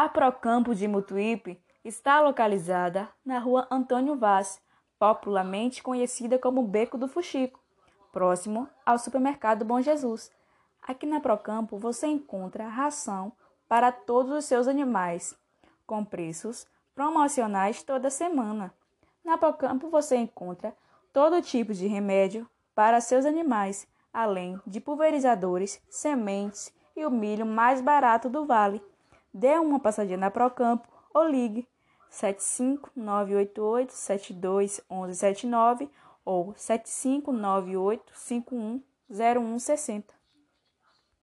A Procampo de Mutuípe está localizada na rua Antônio Vaz, popularmente conhecida como Beco do Fuxico, próximo ao supermercado Bom Jesus. Aqui na Procampo você encontra ração para todos os seus animais, com preços promocionais toda semana. Na Procampo você encontra todo tipo de remédio para seus animais, além de pulverizadores, sementes e o milho mais barato do vale dê uma passadinha na Procampo ou ligue 75988 72 1179 ou 75985010160.